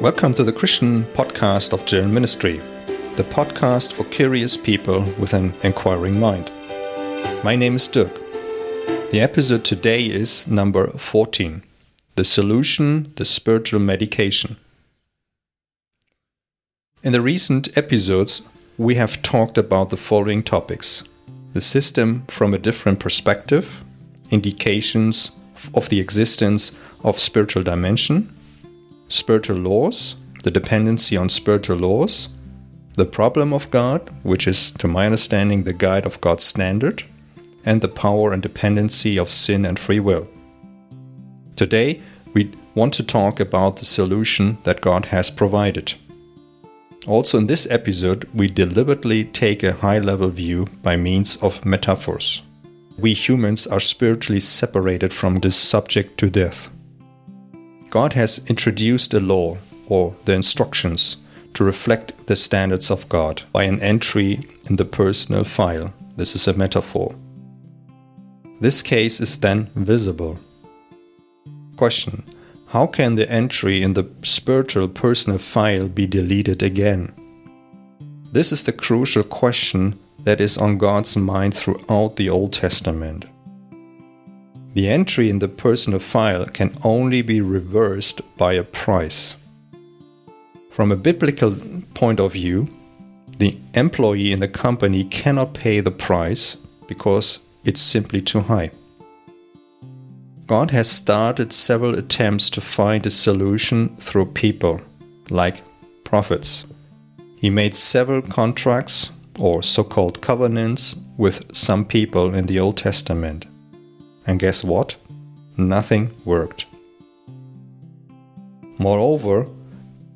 Welcome to the Christian podcast of German Ministry, the podcast for curious people with an inquiring mind. My name is Dirk. The episode today is number 14 The Solution, the Spiritual Medication. In the recent episodes, we have talked about the following topics the system from a different perspective, indications of the existence of spiritual dimension, spiritual laws, the dependency on spiritual laws, the problem of God, which is, to my understanding, the guide of God's standard, and the power and dependency of sin and free will. Today, we want to talk about the solution that God has provided. Also, in this episode, we deliberately take a high level view by means of metaphors. We humans are spiritually separated from this subject to death. God has introduced a law, or the instructions, to reflect the standards of God by an entry in the personal file. This is a metaphor. This case is then visible. Question How can the entry in the spiritual personal file be deleted again? This is the crucial question that is on God's mind throughout the Old Testament. The entry in the personal file can only be reversed by a price. From a biblical point of view, the employee in the company cannot pay the price because it's simply too high. God has started several attempts to find a solution through people, like prophets. He made several contracts, or so called covenants, with some people in the Old Testament. And guess what? Nothing worked. Moreover,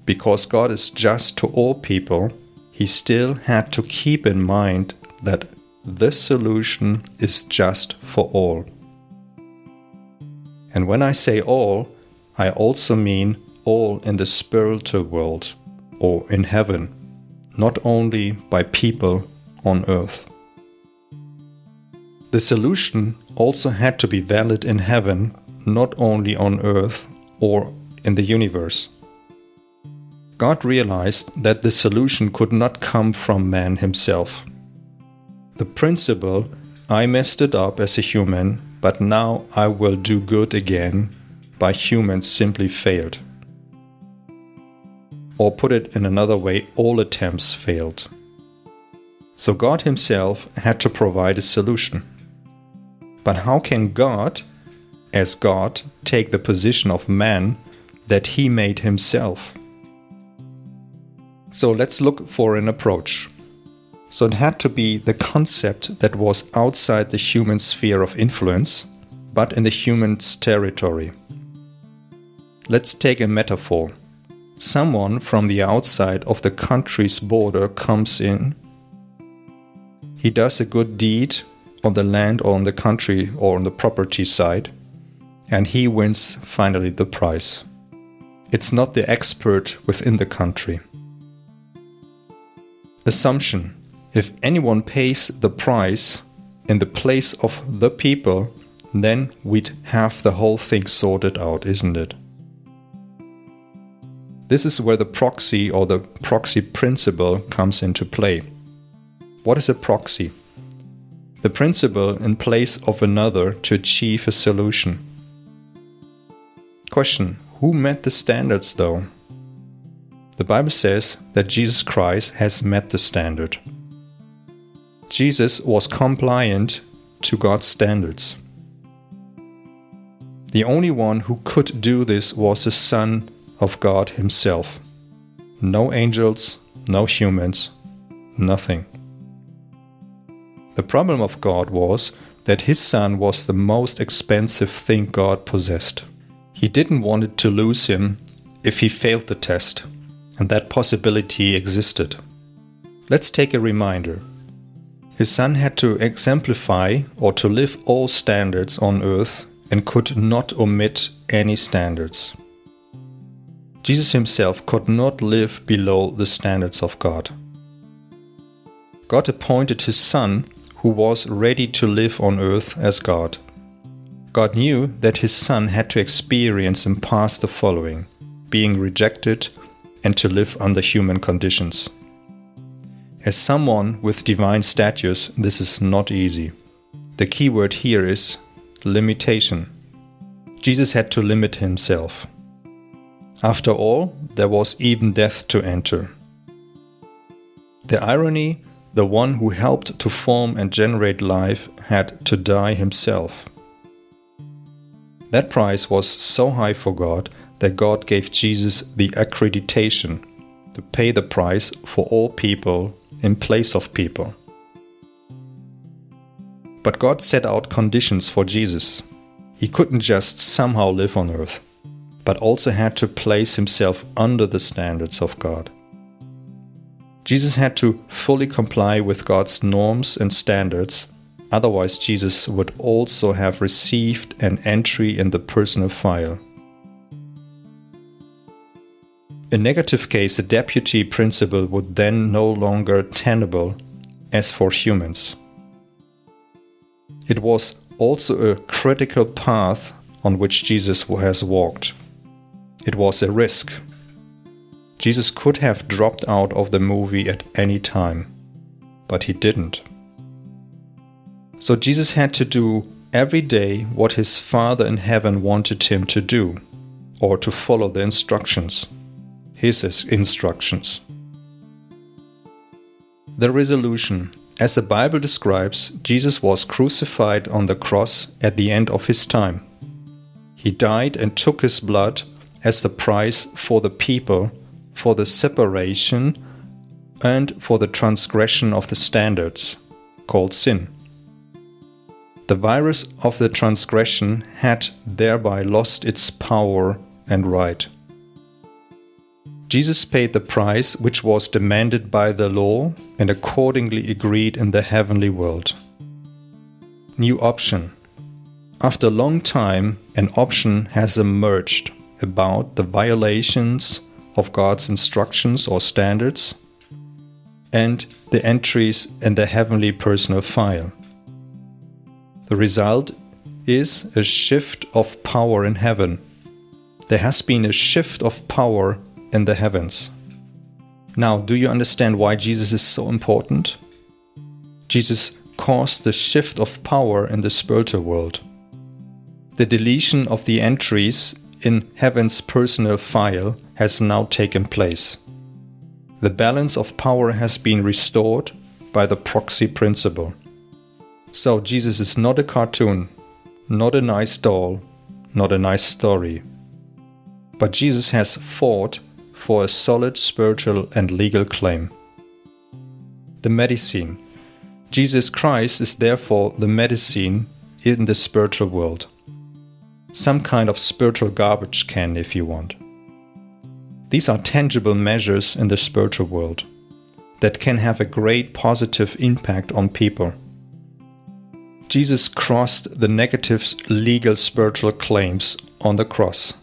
because God is just to all people, he still had to keep in mind that this solution is just for all. And when I say all, I also mean all in the spiritual world or in heaven, not only by people on earth. The solution also had to be valid in heaven, not only on earth or in the universe. God realized that the solution could not come from man himself. The principle, I messed it up as a human, but now I will do good again, by humans simply failed. Or put it in another way, all attempts failed. So God Himself had to provide a solution. But how can God, as God, take the position of man that He made Himself? So let's look for an approach. So it had to be the concept that was outside the human sphere of influence, but in the human's territory. Let's take a metaphor. Someone from the outside of the country's border comes in. He does a good deed on the land or on the country or on the property side, and he wins finally the prize. It's not the expert within the country. Assumption if anyone pays the price in the place of the people, then we'd have the whole thing sorted out, isn't it? This is where the proxy or the proxy principle comes into play. What is a proxy? The principle in place of another to achieve a solution. Question Who met the standards though? The Bible says that Jesus Christ has met the standard. Jesus was compliant to God's standards. The only one who could do this was the Son of God Himself. No angels, no humans, nothing. The problem of God was that His Son was the most expensive thing God possessed. He didn't want it to lose Him if He failed the test, and that possibility existed. Let's take a reminder. His son had to exemplify or to live all standards on earth and could not omit any standards. Jesus himself could not live below the standards of God. God appointed his son, who was ready to live on earth as God. God knew that his son had to experience and pass the following being rejected, and to live under human conditions. As someone with divine status, this is not easy. The key word here is limitation. Jesus had to limit himself. After all, there was even death to enter. The irony the one who helped to form and generate life had to die himself. That price was so high for God that God gave Jesus the accreditation to pay the price for all people in place of people. But God set out conditions for Jesus. He couldn't just somehow live on earth, but also had to place himself under the standards of God. Jesus had to fully comply with God's norms and standards, otherwise, Jesus would also have received an entry in the personal file. In negative case, the deputy principle would then no longer tenable as for humans. It was also a critical path on which Jesus has walked. It was a risk Jesus could have dropped out of the movie at any time, but he didn't. So Jesus had to do every day what his Father in heaven wanted him to do, or to follow the instructions, his instructions. The resolution as the Bible describes, Jesus was crucified on the cross at the end of his time. He died and took his blood as the price for the people for the separation and for the transgression of the standards, called sin. The virus of the transgression had thereby lost its power and right. Jesus paid the price which was demanded by the law and accordingly agreed in the heavenly world. New option. After a long time, an option has emerged about the violations of God's instructions or standards, and the entries in the heavenly personal file. The result is a shift of power in heaven. There has been a shift of power in the heavens. Now, do you understand why Jesus is so important? Jesus caused the shift of power in the spiritual world. The deletion of the entries in heaven's personal file has now taken place. The balance of power has been restored by the proxy principle. So, Jesus is not a cartoon, not a nice doll, not a nice story. But Jesus has fought for a solid spiritual and legal claim. The medicine. Jesus Christ is therefore the medicine in the spiritual world some kind of spiritual garbage can, if you want. These are tangible measures in the spiritual world that can have a great positive impact on people. Jesus crossed the negative legal spiritual claims on the cross.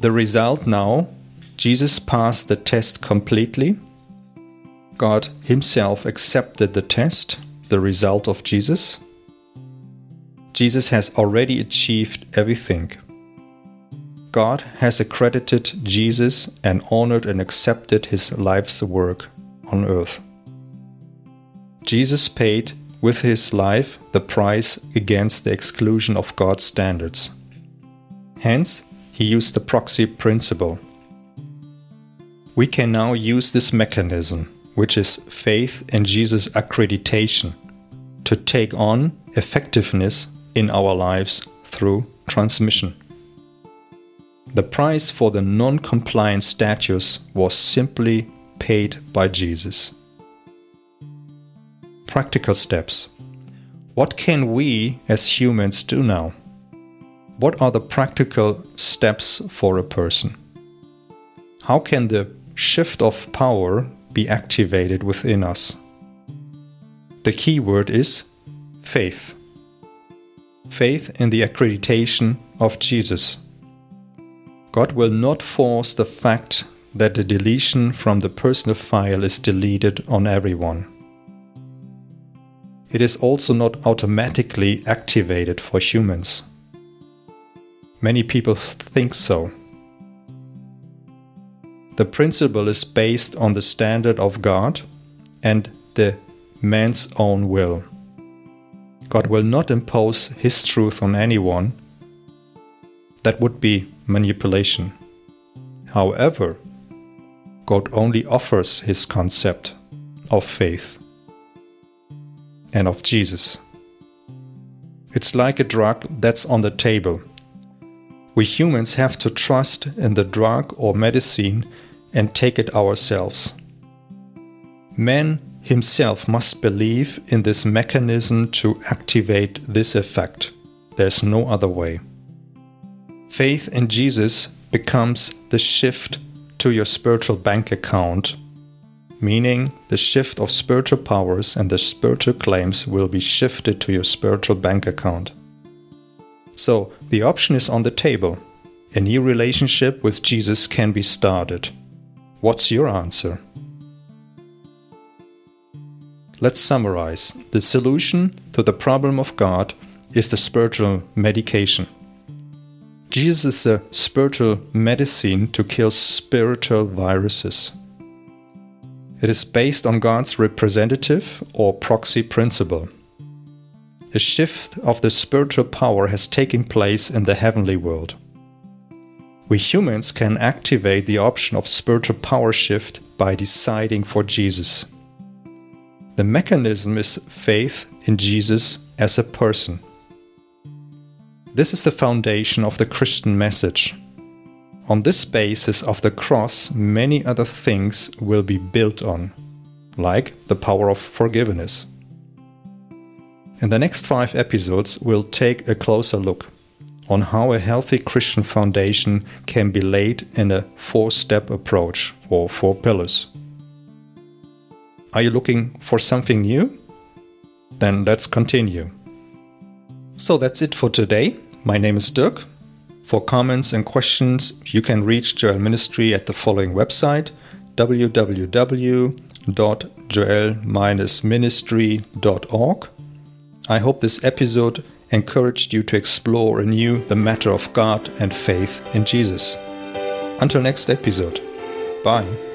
The result now, Jesus passed the test completely. God Himself accepted the test, the result of Jesus. Jesus has already achieved everything. God has accredited Jesus and honored and accepted his life's work on earth. Jesus paid with his life the price against the exclusion of God's standards. Hence, he used the proxy principle. We can now use this mechanism, which is faith in Jesus' accreditation, to take on effectiveness in our lives through transmission. The price for the non compliant status was simply paid by Jesus. Practical steps. What can we as humans do now? What are the practical steps for a person? How can the shift of power be activated within us? The key word is faith faith in the accreditation of Jesus. God will not force the fact that the deletion from the personal file is deleted on everyone. It is also not automatically activated for humans. Many people think so. the principle is based on the standard of God and the man's own will. God will not impose his truth on anyone. That would be manipulation. However, God only offers his concept of faith and of Jesus. It's like a drug that's on the table. We humans have to trust in the drug or medicine and take it ourselves. Man himself must believe in this mechanism to activate this effect. There's no other way. Faith in Jesus becomes the shift to your spiritual bank account, meaning the shift of spiritual powers and the spiritual claims will be shifted to your spiritual bank account. So, the option is on the table. A new relationship with Jesus can be started. What's your answer? Let's summarize. The solution to the problem of God is the spiritual medication. Jesus is a spiritual medicine to kill spiritual viruses. It is based on God's representative or proxy principle. A shift of the spiritual power has taken place in the heavenly world. We humans can activate the option of spiritual power shift by deciding for Jesus. The mechanism is faith in Jesus as a person. This is the foundation of the Christian message. On this basis of the cross, many other things will be built on, like the power of forgiveness. In the next five episodes, we'll take a closer look on how a healthy Christian foundation can be laid in a four step approach or four pillars. Are you looking for something new? Then let's continue. So that's it for today. My name is Dirk. For comments and questions, you can reach Joel Ministry at the following website www.joel-ministry.org. I hope this episode encouraged you to explore anew the matter of God and faith in Jesus. Until next episode, bye.